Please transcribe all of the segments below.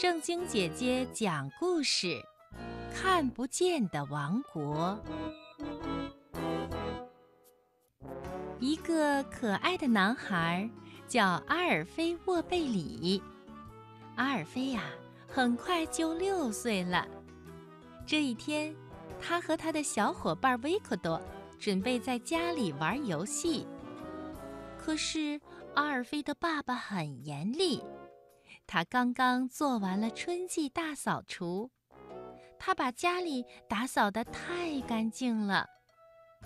正经姐姐讲故事，《看不见的王国》。一个可爱的男孩叫阿尔菲沃贝里。阿尔菲呀，很快就六岁了。这一天，他和他的小伙伴维克多准备在家里玩游戏。可是阿尔菲的爸爸很严厉，他刚刚做完了春季大扫除，他把家里打扫得太干净了。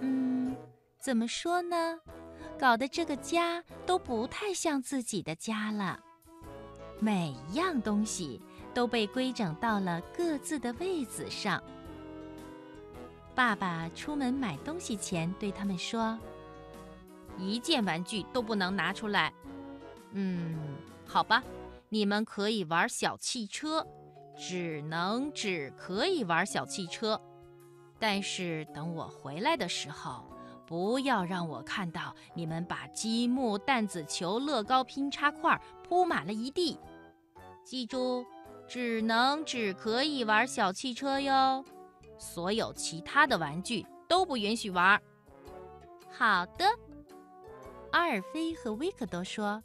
嗯，怎么说呢？搞得这个家都不太像自己的家了。每一样东西都被规整到了各自的位子上。爸爸出门买东西前对他们说：“一件玩具都不能拿出来。”嗯，好吧，你们可以玩小汽车，只能只可以玩小汽车。但是等我回来的时候，不要让我看到你们把积木、弹子球、乐高拼插块铺满了一地。记住，只能只可以玩小汽车哟，所有其他的玩具都不允许玩。好的，阿尔菲和维克多说：“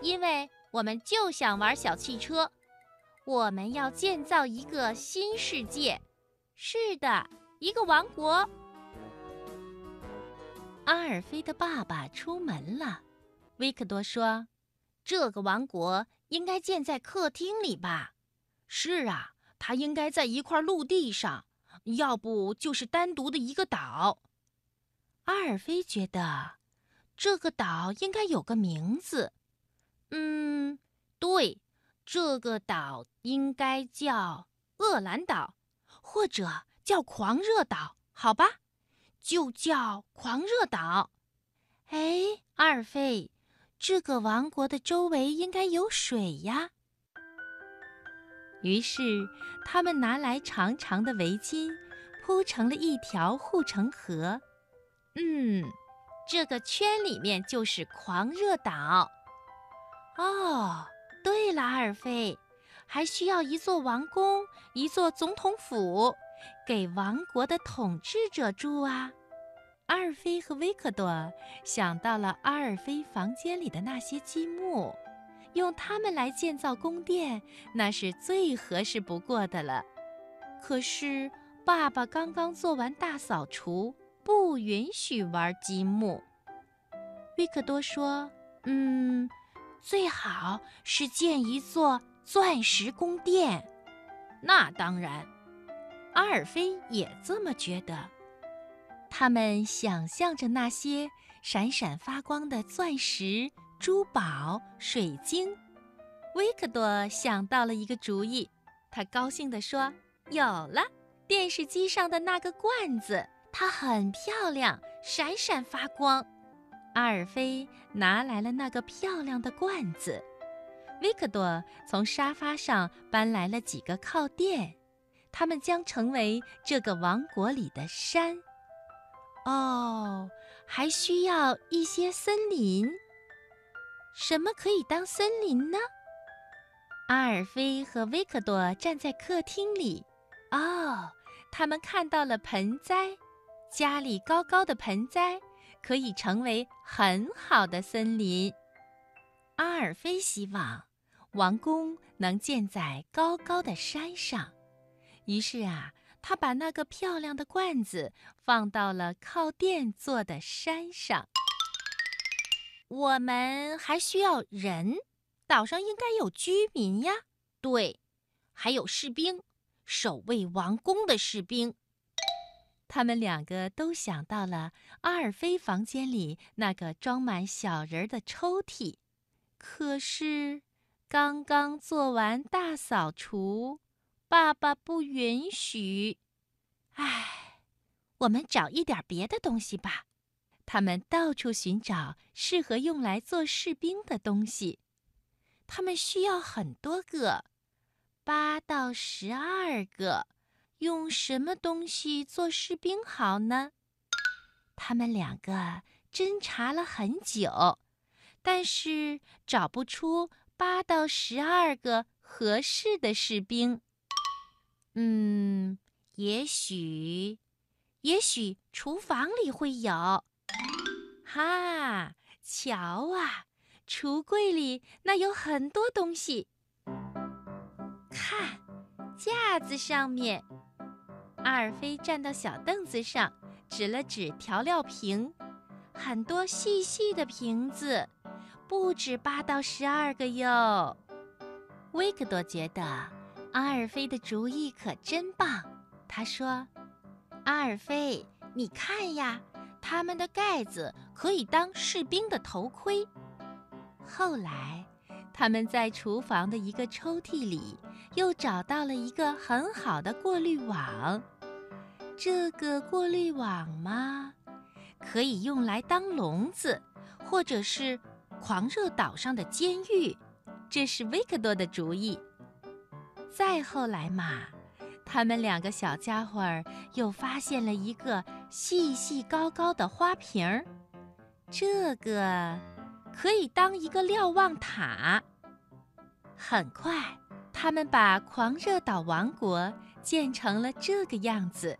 因为我们就想玩小汽车，我们要建造一个新世界。是的，一个王国。”阿尔菲的爸爸出门了，维克多说：“这个王国。”应该建在客厅里吧？是啊，它应该在一块陆地上，要不就是单独的一个岛。阿尔菲觉得这个岛应该有个名字。嗯，对，这个岛应该叫厄兰岛，或者叫狂热岛，好吧？就叫狂热岛。哎，阿尔菲。这个王国的周围应该有水呀。于是，他们拿来长长的围巾，铺成了一条护城河。嗯，这个圈里面就是狂热岛。哦，对了，阿尔菲，还需要一座王宫，一座总统府，给王国的统治者住啊。阿尔菲和维克多想到了阿尔菲房间里的那些积木，用它们来建造宫殿，那是最合适不过的了。可是爸爸刚刚做完大扫除，不允许玩积木。维克多说：“嗯，最好是建一座钻石宫殿。”那当然，阿尔菲也这么觉得。他们想象着那些闪闪发光的钻石、珠宝、水晶。维克多想到了一个主意，他高兴地说：“有了！电视机上的那个罐子，它很漂亮，闪闪发光。”阿尔菲拿来了那个漂亮的罐子，维克多从沙发上搬来了几个靠垫，它们将成为这个王国里的山。哦，还需要一些森林。什么可以当森林呢？阿尔菲和维克多站在客厅里。哦，他们看到了盆栽，家里高高的盆栽可以成为很好的森林。阿尔菲希望王宫能建在高高的山上，于是啊。他把那个漂亮的罐子放到了靠垫做的山上。我们还需要人，岛上应该有居民呀。对，还有士兵，守卫王宫的士兵。他们两个都想到了阿尔菲房间里那个装满小人的抽屉，可是刚刚做完大扫除。爸爸不允许。唉，我们找一点别的东西吧。他们到处寻找适合用来做士兵的东西。他们需要很多个，八到十二个。用什么东西做士兵好呢？他们两个侦查了很久，但是找不出八到十二个。合适的士兵。嗯，也许，也许厨房里会有。哈，瞧啊，橱柜里那有很多东西。看，架子上面，阿尔菲站到小凳子上，指了指调料瓶，很多细细的瓶子，不止八到十二个哟。维克多觉得阿尔菲的主意可真棒，他说：“阿尔菲，你看呀。”他们的盖子可以当士兵的头盔。后来，他们在厨房的一个抽屉里又找到了一个很好的过滤网。这个过滤网嘛，可以用来当笼子，或者是狂热岛上的监狱。这是维克多的主意。再后来嘛。他们两个小家伙儿又发现了一个细细高高的花瓶儿，这个可以当一个瞭望塔。很快，他们把狂热岛王国建成了这个样子。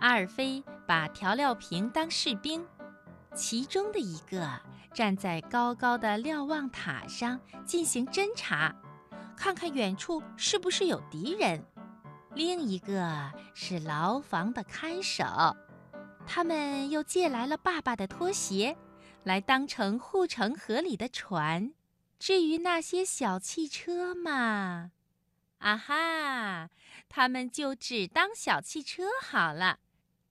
阿尔菲把调料瓶当士兵，其中的一个站在高高的瞭望塔上进行侦察，看看远处是不是有敌人。另一个是牢房的看守，他们又借来了爸爸的拖鞋，来当成护城河里的船。至于那些小汽车嘛，啊哈，他们就只当小汽车好了。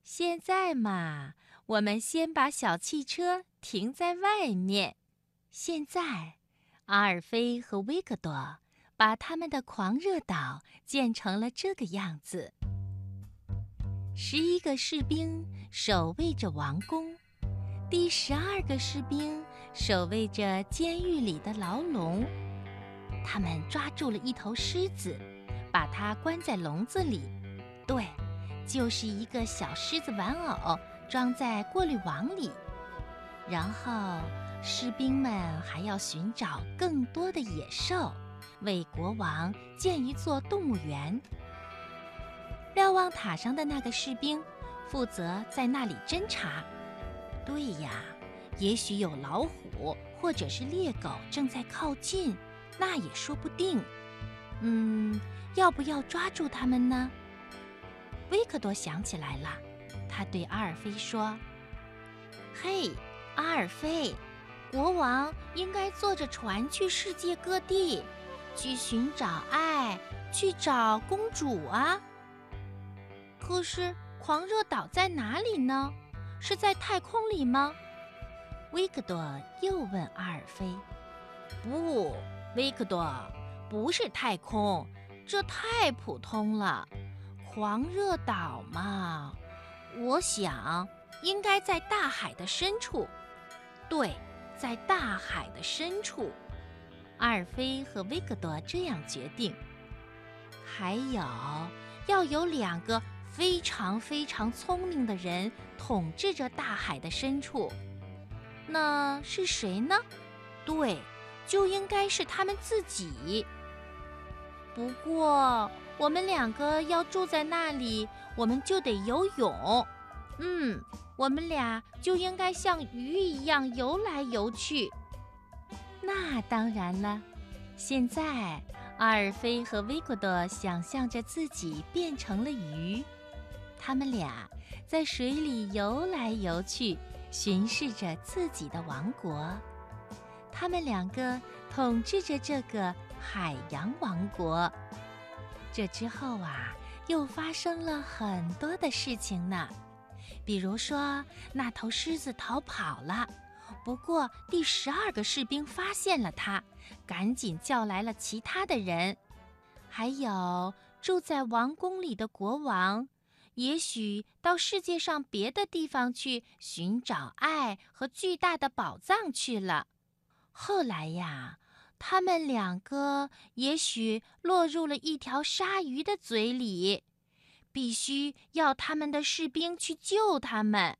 现在嘛，我们先把小汽车停在外面。现在，阿尔菲和维克多。把他们的狂热岛建成了这个样子。十一个士兵守卫着王宫，第十二个士兵守卫着监狱里的牢笼。他们抓住了一头狮子，把它关在笼子里。对，就是一个小狮子玩偶装在过滤网里。然后，士兵们还要寻找更多的野兽。为国王建一座动物园。瞭望塔上的那个士兵负责在那里侦查。对呀，也许有老虎或者是猎狗正在靠近，那也说不定。嗯，要不要抓住他们呢？维克多想起来了，他对阿尔菲说：“嘿，阿尔菲，国王应该坐着船去世界各地。”去寻找爱，去找公主啊！可是狂热岛在哪里呢？是在太空里吗？维克多又问阿尔菲。不，维克多，不是太空，这太普通了。狂热岛嘛，我想应该在大海的深处。对，在大海的深处。阿尔菲和维克多这样决定。还有，要有两个非常非常聪明的人统治着大海的深处。那是谁呢？对，就应该是他们自己。不过，我们两个要住在那里，我们就得游泳。嗯，我们俩就应该像鱼一样游来游去。那当然了，现在阿尔菲和维克多想象着自己变成了鱼，他们俩在水里游来游去，巡视着自己的王国。他们两个统治着这个海洋王国。这之后啊，又发生了很多的事情呢，比如说那头狮子逃跑了。不过，第十二个士兵发现了他，赶紧叫来了其他的人，还有住在王宫里的国王，也许到世界上别的地方去寻找爱和巨大的宝藏去了。后来呀，他们两个也许落入了一条鲨鱼的嘴里，必须要他们的士兵去救他们。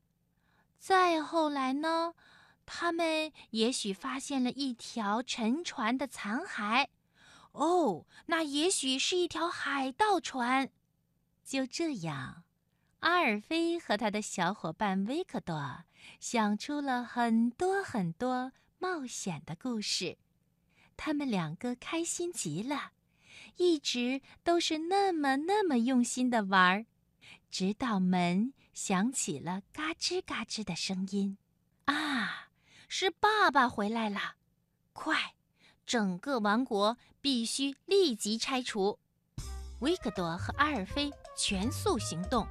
再后来呢？他们也许发现了一条沉船的残骸，哦，那也许是一条海盗船。就这样，阿尔菲和他的小伙伴维克多想出了很多很多冒险的故事。他们两个开心极了，一直都是那么那么用心的玩儿，直到门响起了嘎吱嘎吱的声音。啊，是爸爸回来了！快！整个王国必须立即拆除。维克多和阿尔菲全速行动，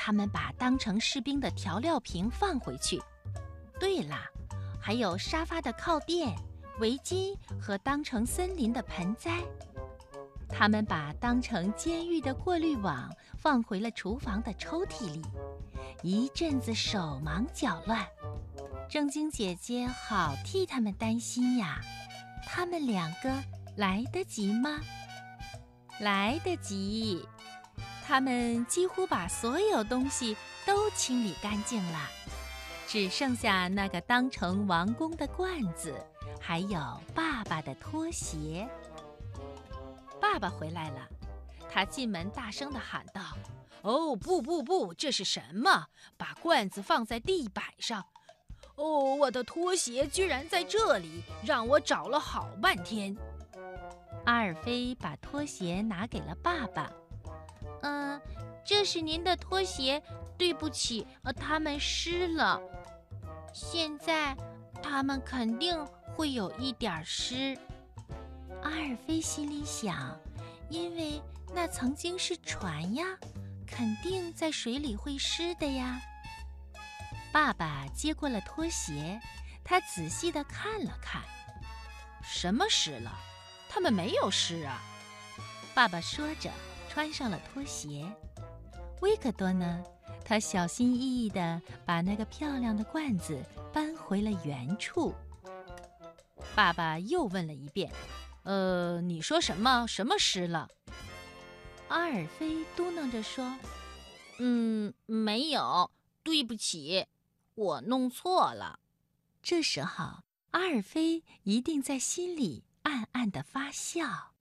他们把当成士兵的调料瓶放回去。对了，还有沙发的靠垫、围巾和当成森林的盆栽。他们把当成监狱的过滤网放回了厨房的抽屉里。一阵子手忙脚乱，正经姐姐好替他们担心呀。他们两个来得及吗？来得及。他们几乎把所有东西都清理干净了，只剩下那个当成王宫的罐子，还有爸爸的拖鞋。爸爸回来了，他进门大声地喊道：“哦，不不不，这是什么？把罐子放在地板上。”哦，我的拖鞋居然在这里，让我找了好半天。阿尔菲把拖鞋拿给了爸爸。这是您的拖鞋，对不起，呃，它们湿了。现在，它们肯定会有一点湿。阿尔菲心里想，因为那曾经是船呀，肯定在水里会湿的呀。爸爸接过了拖鞋，他仔细的看了看，什么湿了？他们没有湿啊！爸爸说着，穿上了拖鞋。维克多呢？他小心翼翼地把那个漂亮的罐子搬回了原处。爸爸又问了一遍：“呃，你说什么？什么湿了？”阿尔菲嘟囔着说：“嗯，没有，对不起。”我弄错了。这时候，阿尔菲一定在心里暗暗的发笑，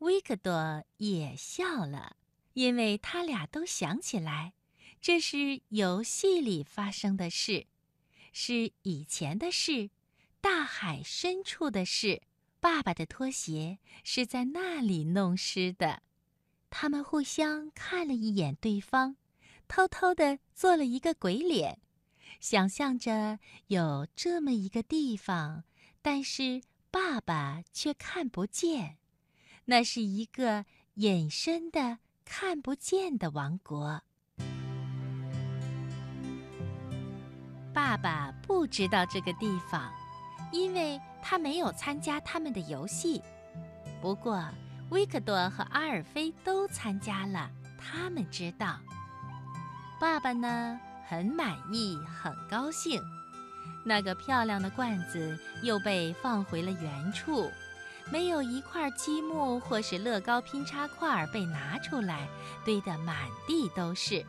维克多也笑了，因为他俩都想起来，这是游戏里发生的事，是以前的事，大海深处的事。爸爸的拖鞋是在那里弄湿的。他们互相看了一眼对方，偷偷的做了一个鬼脸。想象着有这么一个地方，但是爸爸却看不见，那是一个隐身的、看不见的王国。爸爸不知道这个地方，因为他没有参加他们的游戏。不过，维克多和阿尔菲都参加了，他们知道。爸爸呢？很满意，很高兴。那个漂亮的罐子又被放回了原处，没有一块积木或是乐高拼插块被拿出来，堆得满地都是。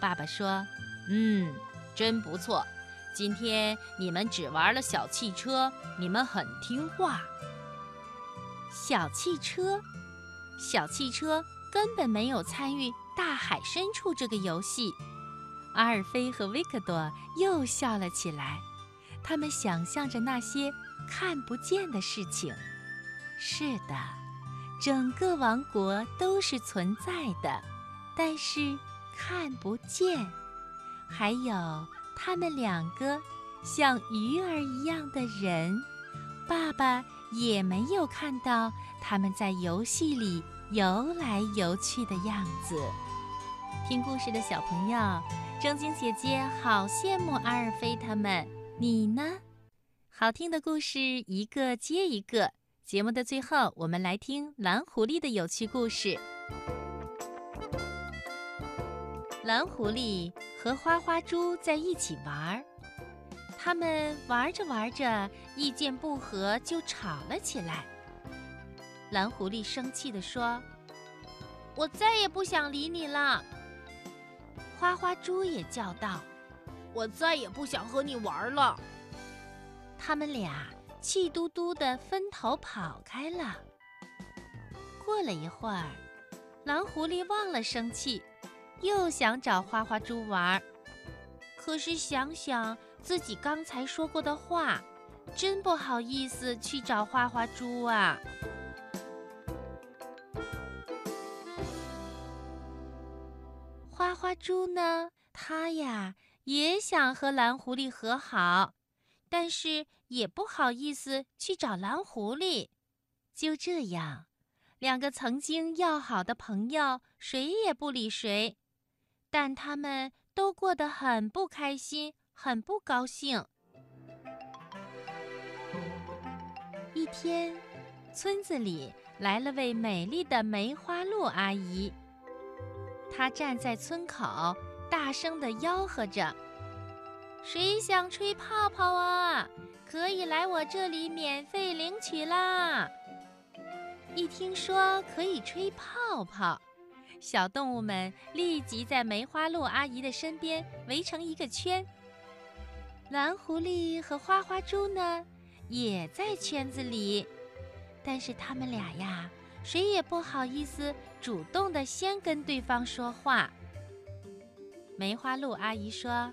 爸爸说：“嗯，真不错。今天你们只玩了小汽车，你们很听话。小汽车，小汽车根本没有参与大海深处这个游戏。”阿尔菲和维克多又笑了起来，他们想象着那些看不见的事情。是的，整个王国都是存在的，但是看不见。还有他们两个像鱼儿一样的人，爸爸也没有看到他们在游戏里游来游去的样子。听故事的小朋友。正经姐姐好羡慕阿尔菲他们，你呢？好听的故事一个接一个。节目的最后，我们来听蓝狐狸的有趣故事。蓝狐狸和花花猪在一起玩，他们玩着玩着，意见不合就吵了起来。蓝狐狸生气地说：“我再也不想理你了。”花花猪也叫道：“我再也不想和你玩了。”他们俩气嘟嘟地分头跑开了。过了一会儿，蓝狐狸忘了生气，又想找花花猪玩。可是想想自己刚才说过的话，真不好意思去找花花猪啊。花花猪呢，它呀也想和蓝狐狸和好，但是也不好意思去找蓝狐狸。就这样。两个曾经要好的朋友，谁也不理谁，但他们都过得很不开心，很不高兴。一天，村子里来了位美丽的梅花鹿阿姨，她站在村口，大声地吆喝着：“谁想吹泡泡啊？可以来我这里免费领取啦！”一听说可以吹泡泡，小动物们立即在梅花鹿阿姨的身边围成一个圈。蓝狐狸和花花猪呢，也在圈子里，但是他们俩呀，谁也不好意思主动的先跟对方说话。梅花鹿阿姨说：“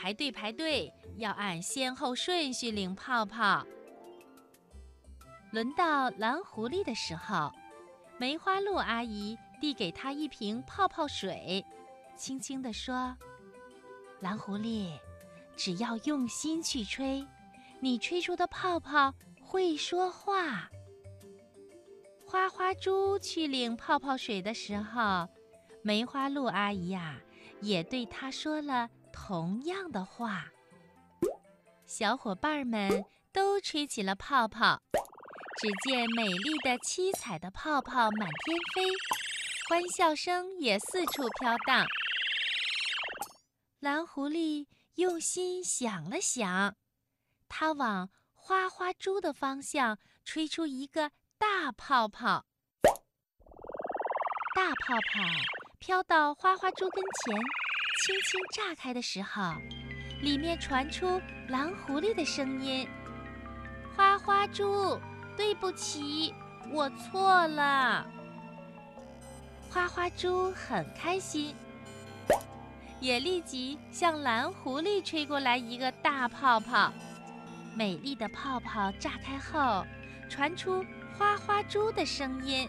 排队排队，要按先后顺序领泡泡。”轮到蓝狐狸的时候，梅花鹿阿姨递给他一瓶泡泡水，轻轻地说：“蓝狐狸，只要用心去吹，你吹出的泡泡会说话。”花花猪去领泡泡水的时候，梅花鹿阿姨呀，也对他说了同样的话。小伙伴们都吹起了泡泡。只见美丽的、七彩的泡泡满天飞，欢笑声也四处飘荡。蓝狐狸用心想了想，它往花花猪的方向吹出一个大泡泡。大泡泡飘到花花猪跟前，轻轻炸开的时候，里面传出蓝狐狸的声音：“花花猪。”对不起，我错了。花花猪很开心，也立即向蓝狐狸吹过来一个大泡泡。美丽的泡泡炸开后，传出花花猪的声音：“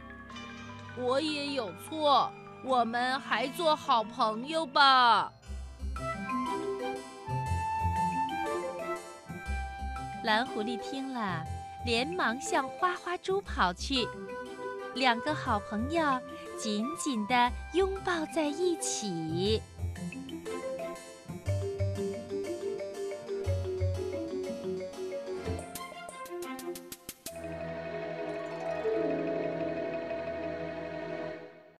我也有错，我们还做好朋友吧。”蓝狐狸听了。连忙向花花猪跑去，两个好朋友紧紧地拥抱在一起。